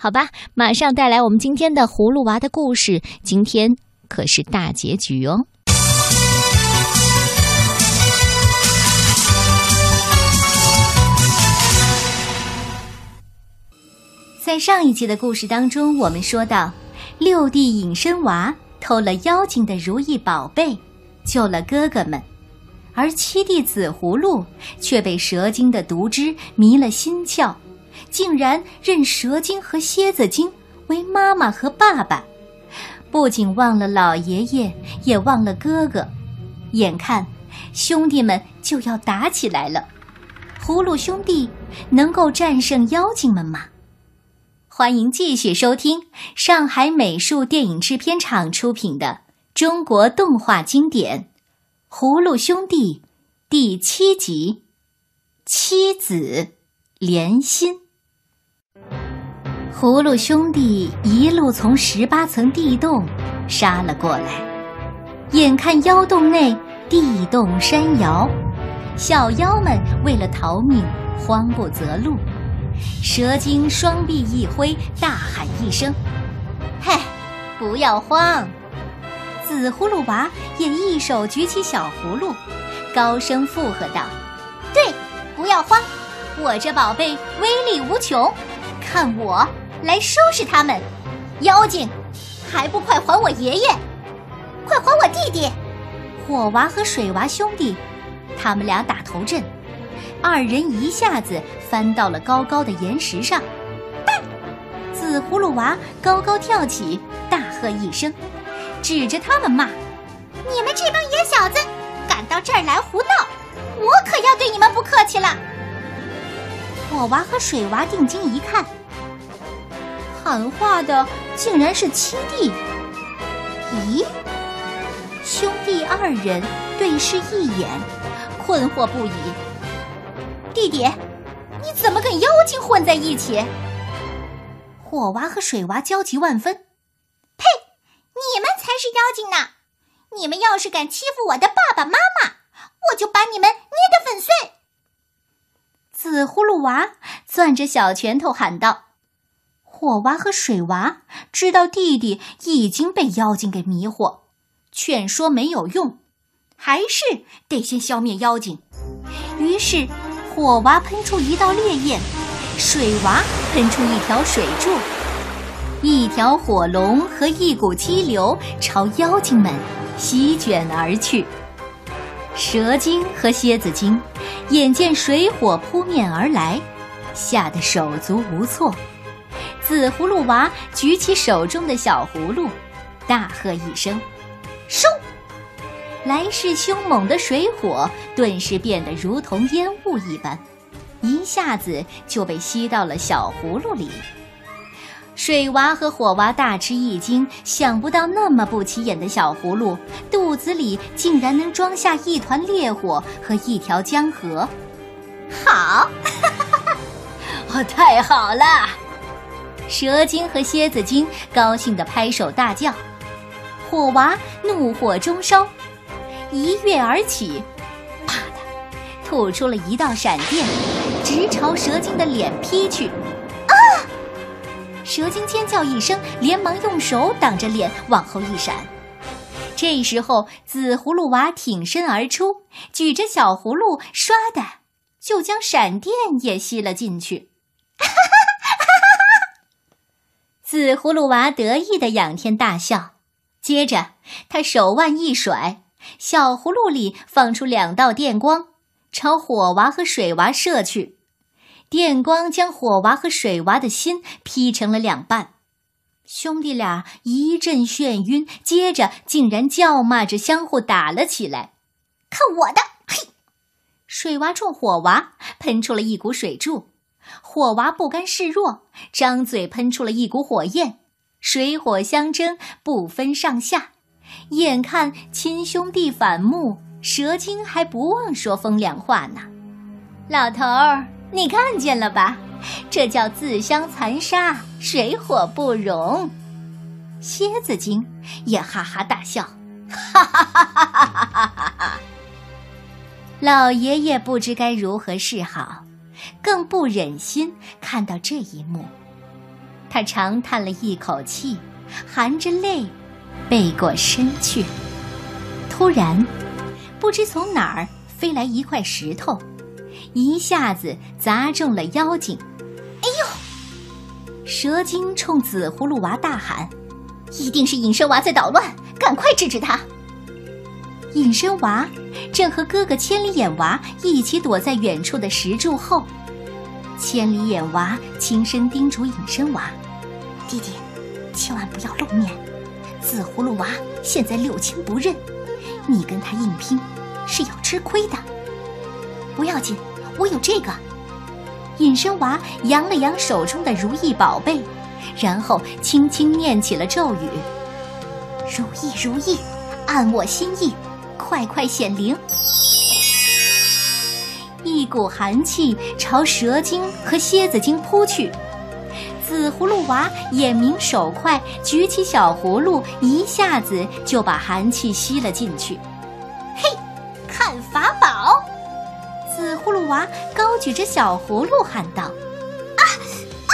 好吧，马上带来我们今天的葫芦娃的故事。今天可是大结局哦。在上一集的故事当中，我们说到，六弟隐身娃偷了妖精的如意宝贝，救了哥哥们，而七弟紫葫芦却被蛇精的毒汁迷了心窍，竟然认蛇精和蝎子精为妈妈和爸爸，不仅忘了老爷爷，也忘了哥哥，眼看兄弟们就要打起来了，葫芦兄弟能够战胜妖精们吗？欢迎继续收听上海美术电影制片厂出品的中国动画经典《葫芦兄弟》第七集《妻子连心》。葫芦兄弟一路从十八层地洞杀了过来，眼看妖洞内地动山摇，小妖们为了逃命，慌不择路。蛇精双臂一挥，大喊一声：“嘿，不要慌！”紫葫芦娃也一手举起小葫芦，高声附和道：“对，不要慌！我这宝贝威力无穷，看我来收拾他们！妖精，还不快还我爷爷！快还我弟弟！火娃和水娃兄弟，他们俩打头阵。”二人一下子翻到了高高的岩石上，紫葫芦娃高高跳起，大喝一声，指着他们骂：“你们这帮野小子，敢到这儿来胡闹，我可要对你们不客气了！”火娃和水娃定睛一看，喊话的竟然是七弟。咦，兄弟二人对视一眼，困惑不已。弟弟，你怎么跟妖精混在一起？火娃和水娃焦急万分。呸！你们才是妖精呢！你们要是敢欺负我的爸爸妈妈，我就把你们捏得粉碎！紫葫芦娃攥着小拳头喊道：“火娃和水娃知道弟弟已经被妖精给迷惑，劝说没有用，还是得先消灭妖精。”于是。火娃喷出一道烈焰，水娃喷出一条水柱，一条火龙和一股激流朝妖精们席卷而去。蛇精和蝎子精眼见水火扑面而来，吓得手足无措。紫葫芦娃举起手中的小葫芦，大喝一声：“收！”来势凶猛的水火顿时变得如同烟雾一般，一下子就被吸到了小葫芦里。水娃和火娃大吃一惊，想不到那么不起眼的小葫芦肚子里竟然能装下一团烈火和一条江河。好，哦，太好了！蛇精和蝎子精高兴地拍手大叫，火娃怒火中烧。一跃而起，啪的，吐出了一道闪电，直朝蛇精的脸劈去。啊！蛇精尖叫一声，连忙用手挡着脸，往后一闪。这时候，紫葫芦娃挺身而出，举着小葫芦，唰的就将闪电也吸了进去。哈哈哈！紫葫芦娃得意的仰天大笑，接着他手腕一甩。小葫芦里放出两道电光，朝火娃和水娃射去。电光将火娃和水娃的心劈成了两半，兄弟俩一阵眩晕，接着竟然叫骂着相互打了起来。看我的！嘿，水娃冲火娃喷出了一股水柱，火娃不甘示弱，张嘴喷出了一股火焰，水火相争，不分上下。眼看亲兄弟反目，蛇精还不忘说风凉话呢。老头儿，你看见了吧？这叫自相残杀，水火不容。蝎子精也哈哈大笑，哈哈哈哈哈哈哈哈！老爷爷不知该如何是好，更不忍心看到这一幕。他长叹了一口气，含着泪背过身去。突然，不知从哪儿飞来一块石头，一下子砸中了妖精。哎呦！蛇精冲紫葫芦娃大喊：“一定是隐身娃在捣乱，赶快制止他！”隐身娃正和哥哥千里眼娃一起躲在远处的石柱后。千里眼娃轻声叮嘱隐身娃：“弟弟，千万不要露面。紫葫芦娃现在六亲不认，你跟他硬拼是要吃亏的。不要紧，我有这个。”隐身娃扬了扬手中的如意宝贝，然后轻轻念起了咒语：“如意如意，按我心意，快快显灵。”一股寒气朝蛇精和蝎子精扑去，紫葫芦娃眼明手快，举起小葫芦，一下子就把寒气吸了进去。嘿，看法宝！紫葫芦娃高举着小葫芦喊道：“啊啊，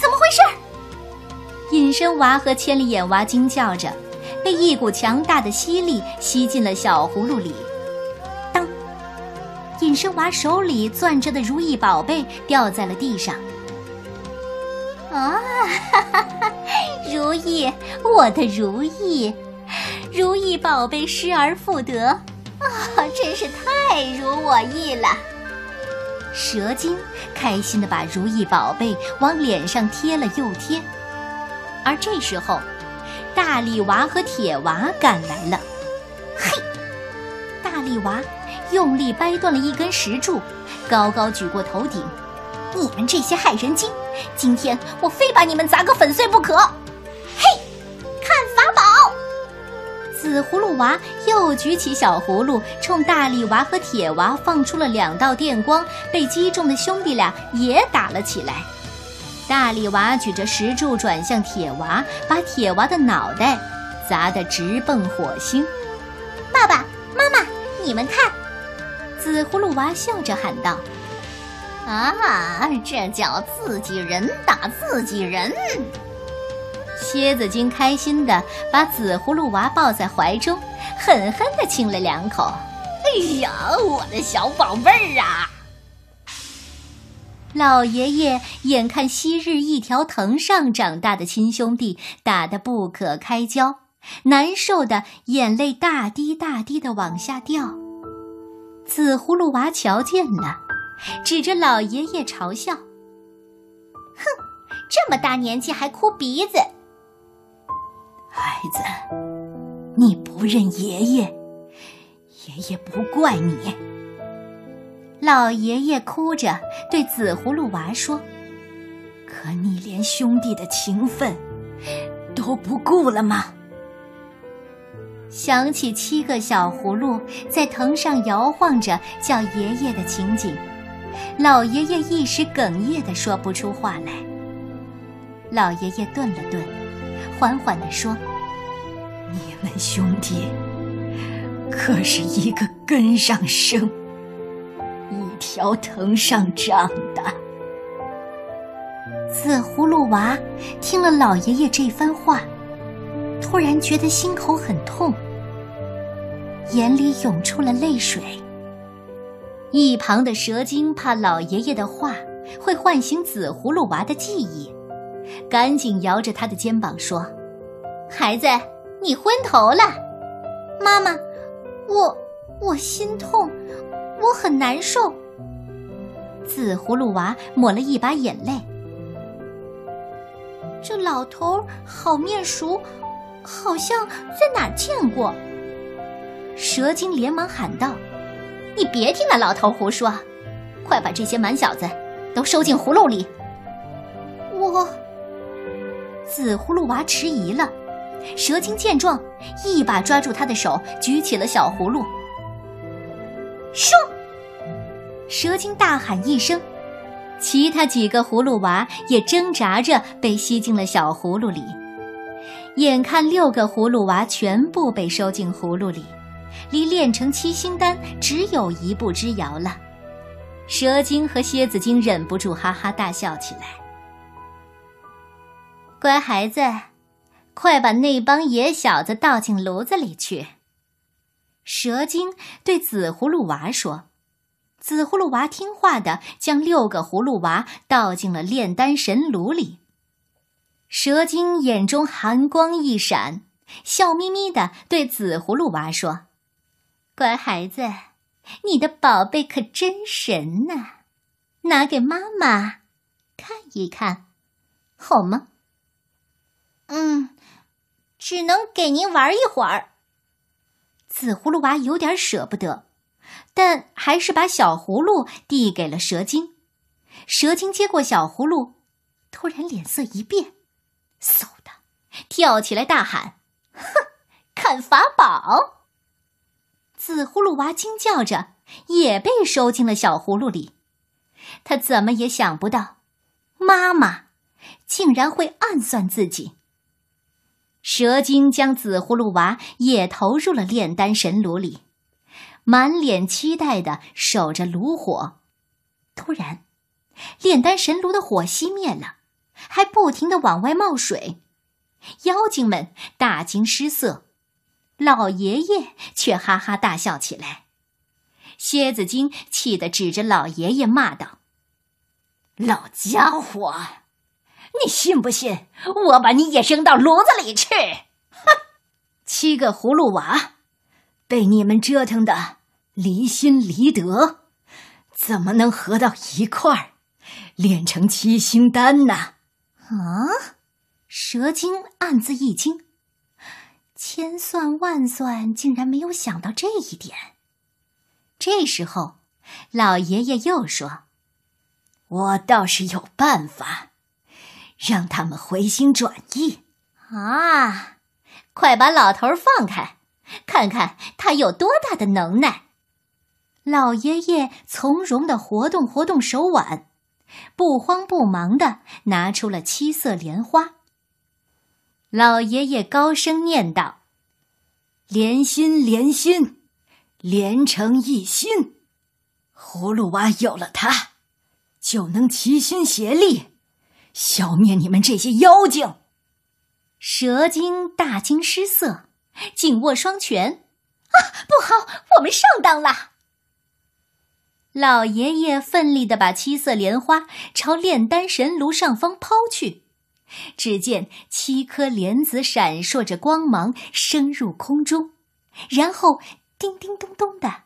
怎么回事？”隐身娃和千里眼娃惊叫着，被一股强大的吸力吸进了小葫芦里。生娃手里攥着的如意宝贝掉在了地上。啊，哈哈哈！如意，我的如意，如意宝贝失而复得，啊，真是太如我意了。蛇精开心的把如意宝贝往脸上贴了又贴，而这时候，大力娃和铁娃赶来了。嘿，大力娃。用力掰断了一根石柱，高高举过头顶。你们这些害人精，今天我非把你们砸个粉碎不可！嘿，看法宝！紫葫芦娃又举起小葫芦，冲大力娃和铁娃放出了两道电光，被击中的兄弟俩也打了起来。大力娃举着石柱转向铁娃，把铁娃的脑袋砸得直奔火星。爸爸妈妈，你们看！紫葫芦娃笑着喊道：“啊，这叫自己人打自己人！”蝎子精开心的把紫葫芦娃抱在怀中，狠狠的亲了两口。“哎呀，我的小宝贝儿啊！”老爷爷眼看昔日一条藤上长大的亲兄弟打得不可开交，难受的眼泪大滴大滴的往下掉。紫葫芦娃瞧见了，指着老爷爷嘲笑：“哼，这么大年纪还哭鼻子！孩子，你不认爷爷，爷爷不怪你。”老爷爷哭着对紫葫芦娃说：“可你连兄弟的情分都不顾了吗？”想起七个小葫芦在藤上摇晃着叫爷爷的情景，老爷爷一时哽咽的说不出话来。老爷爷顿了顿，缓缓地说：“你们兄弟可是一个根上生，一条藤上长的。”紫葫芦娃听了老爷爷这番话。突然觉得心口很痛，眼里涌出了泪水。一旁的蛇精怕老爷爷的话会唤醒紫葫芦娃的记忆，赶紧摇着他的肩膀说：“孩子，你昏头了。妈妈，我我心痛，我很难受。”紫葫芦娃抹了一把眼泪。这老头好面熟。好像在哪见过。蛇精连忙喊道：“你别听那老头胡说，快把这些蛮小子都收进葫芦里。”我，紫葫芦娃迟疑了。蛇精见状，一把抓住他的手，举起了小葫芦。咻！蛇精大喊一声，其他几个葫芦娃也挣扎着被吸进了小葫芦里。眼看六个葫芦娃全部被收进葫芦里，离炼成七星丹只有一步之遥了。蛇精和蝎子精忍不住哈哈大笑起来。乖孩子，快把那帮野小子倒进炉子里去。蛇精对紫葫芦娃说。紫葫芦娃听话的将六个葫芦娃倒进了炼丹神炉里。蛇精眼中寒光一闪，笑眯眯的对紫葫芦娃说：“乖孩子，你的宝贝可真神呐，拿给妈妈看一看，好吗？”“嗯，只能给您玩一会儿。”紫葫芦娃有点舍不得。但还是把小葫芦递给了蛇精。蛇精接过小葫芦，突然脸色一变，嗖的跳起来大喊：“哼，看法宝！”紫葫芦娃惊叫着，也被收进了小葫芦里。他怎么也想不到，妈妈竟然会暗算自己。蛇精将紫葫芦娃也投入了炼丹神炉里。满脸期待的守着炉火，突然，炼丹神炉的火熄灭了，还不停的往外冒水，妖精们大惊失色，老爷爷却哈哈大笑起来。蝎子精气得指着老爷爷骂道：“老家伙，你信不信我把你也扔到炉子里去？”哼，七个葫芦娃，被你们折腾的。离心离德，怎么能合到一块儿，炼成七星丹呢？啊！蛇精暗自一惊，千算万算，竟然没有想到这一点。这时候，老爷爷又说：“我倒是有办法，让他们回心转意。”啊！快把老头放开，看看他有多大的能耐！老爷爷从容的活动活动手腕，不慌不忙的拿出了七色莲花。老爷爷高声念道：“连心连心，连成一心。葫芦娃有了它，就能齐心协力，消灭你们这些妖精。”蛇精大惊失色，紧握双拳：“啊，不好，我们上当了！”老爷爷奋力的把七色莲花朝炼丹神炉上方抛去，只见七颗莲子闪烁着光芒升入空中，然后叮叮咚咚的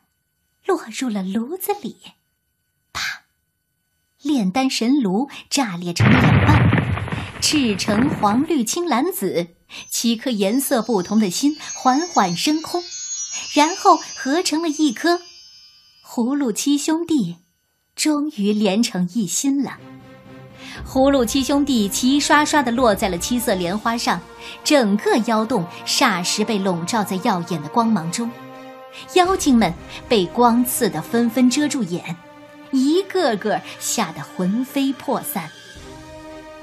落入了炉子里。啪！炼丹神炉炸裂成两半，赤橙黄绿青蓝紫七颗颜色不同的心缓缓升空，然后合成了一颗。葫芦七兄弟终于连成一心了。葫芦七兄弟齐刷刷的落在了七色莲花上，整个妖洞霎时被笼罩在耀眼的光芒中。妖精们被光刺得纷纷遮住眼，一个个吓得魂飞魄散。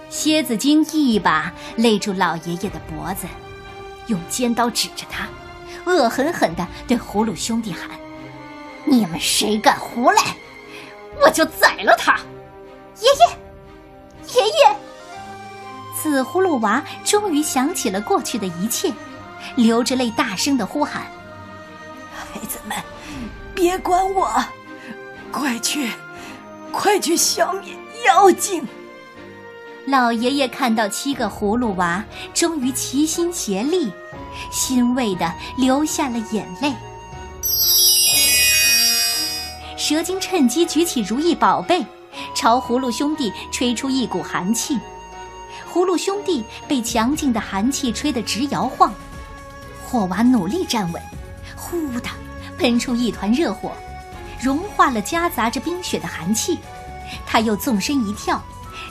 蝎子精一把勒住老爷爷的脖子，用尖刀指着他，恶狠狠地对葫芦兄弟喊。你们谁敢胡来，我就宰了他！爷爷，爷爷！紫葫芦娃终于想起了过去的一切，流着泪大声的呼喊：“孩子们，别管我，快去，快去消灭妖精！”老爷爷看到七个葫芦娃终于齐心协力，欣慰的流下了眼泪。蛇精趁机举起如意宝贝，朝葫芦兄弟吹出一股寒气。葫芦兄弟被强劲的寒气吹得直摇晃。火娃努力站稳，呼的喷出一团热火，融化了夹杂着冰雪的寒气。他又纵身一跳，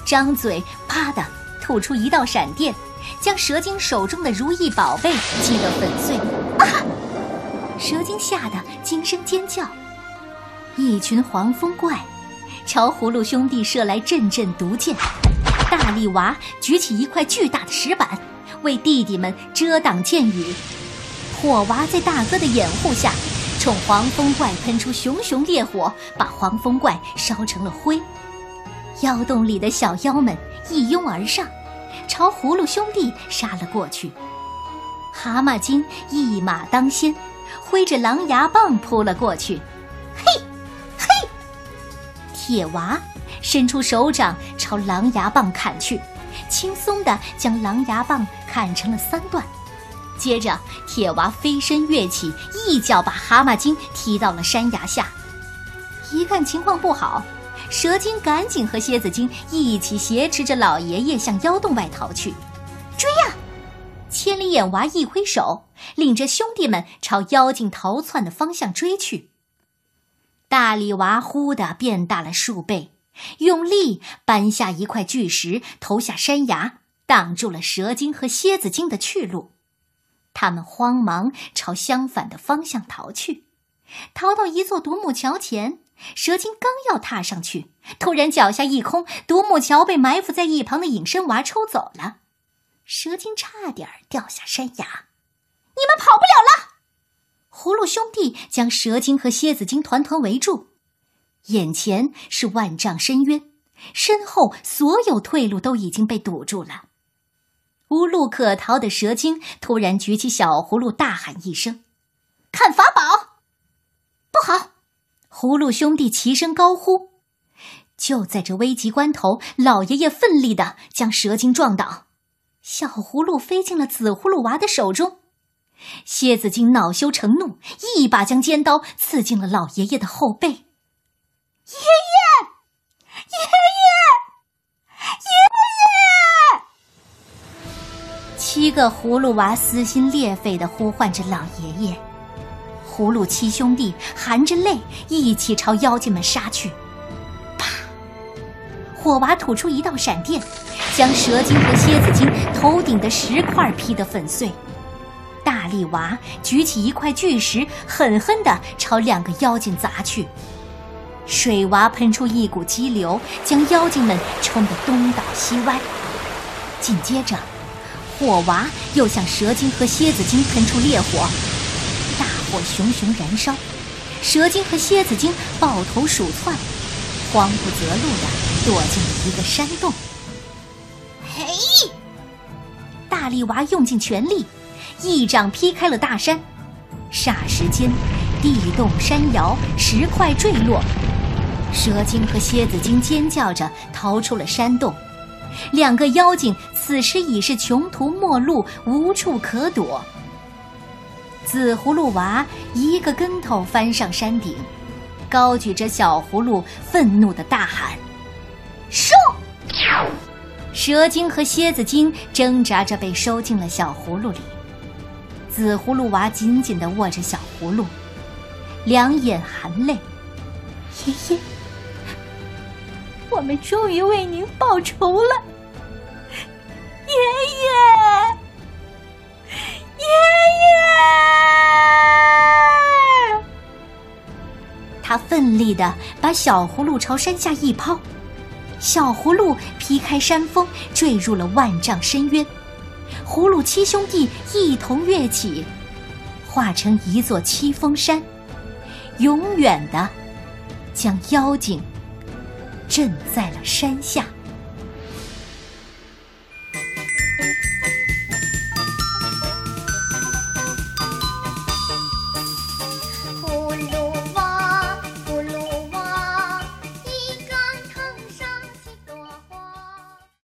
张嘴啪的吐出一道闪电，将蛇精手中的如意宝贝击得粉碎。啊！蛇精吓得惊声尖叫。一群黄风怪朝葫芦兄弟射来阵阵毒箭，大力娃举起一块巨大的石板，为弟弟们遮挡箭雨。火娃在大哥的掩护下，冲黄风怪喷出熊熊烈火，把黄风怪烧成了灰。妖洞里的小妖们一拥而上，朝葫芦兄弟杀了过去。蛤蟆精一马当先，挥着狼牙棒扑了过去。嘿！铁娃伸出手掌朝狼牙棒砍去，轻松地将狼牙棒砍成了三段。接着，铁娃飞身跃起，一脚把蛤蟆精踢到了山崖下。一看情况不好，蛇精赶紧和蝎子精一起挟持着老爷爷向妖洞外逃去。追呀！千里眼娃一挥手，领着兄弟们朝妖精逃窜的方向追去。大力娃忽地变大了数倍，用力搬下一块巨石，投下山崖，挡住了蛇精和蝎子精的去路。他们慌忙朝相反的方向逃去，逃到一座独木桥前。蛇精刚要踏上去，突然脚下一空，独木桥被埋伏在一旁的隐身娃抽走了。蛇精差点掉下山崖，你们跑不了了！葫芦兄弟将蛇精和蝎子精团团围住，眼前是万丈深渊，身后所有退路都已经被堵住了。无路可逃的蛇精突然举起小葫芦，大喊一声：“看法宝！”不好！葫芦兄弟齐声高呼。就在这危急关头，老爷爷奋力的将蛇精撞倒，小葫芦飞进了紫葫芦娃的手中。蝎子精恼羞成怒，一把将尖刀刺进了老爷爷的后背。爷爷，爷爷，爷爷！七个葫芦娃撕心裂肺的呼唤着老爷爷。葫芦七兄弟含着泪一起朝妖精们杀去，啪！火娃吐出一道闪电，将蛇精和蝎子精头顶的石块劈得粉碎。力娃举起一块巨石，狠狠地朝两个妖精砸去。水娃喷出一股激流，将妖精们冲得东倒西歪。紧接着，火娃又向蛇精和蝎子精喷出烈火。大火熊熊燃烧，蛇精和蝎子精抱头鼠窜，慌不择路的躲进了一个山洞。嘿！大力娃用尽全力，一掌劈开了大山，霎时间，地动山摇，石块坠落，蛇精和蝎子精尖叫着逃出了山洞。两个妖精此时已是穷途末路，无处可躲。紫葫芦娃一个跟头翻上山顶，高举着小葫芦，愤怒的大喊：“收！”蛇精和蝎子精挣扎着被收进了小葫芦里。紫葫芦娃紧紧的握着小葫芦，两眼含泪：“爷爷，我们终于为您报仇了，爷爷。”爷爷他奋力的把小葫芦朝山下一抛，小葫芦劈开山峰，坠入了万丈深渊。葫芦七兄弟一同跃起，化成一座七峰山，永远的将妖精镇在了山下。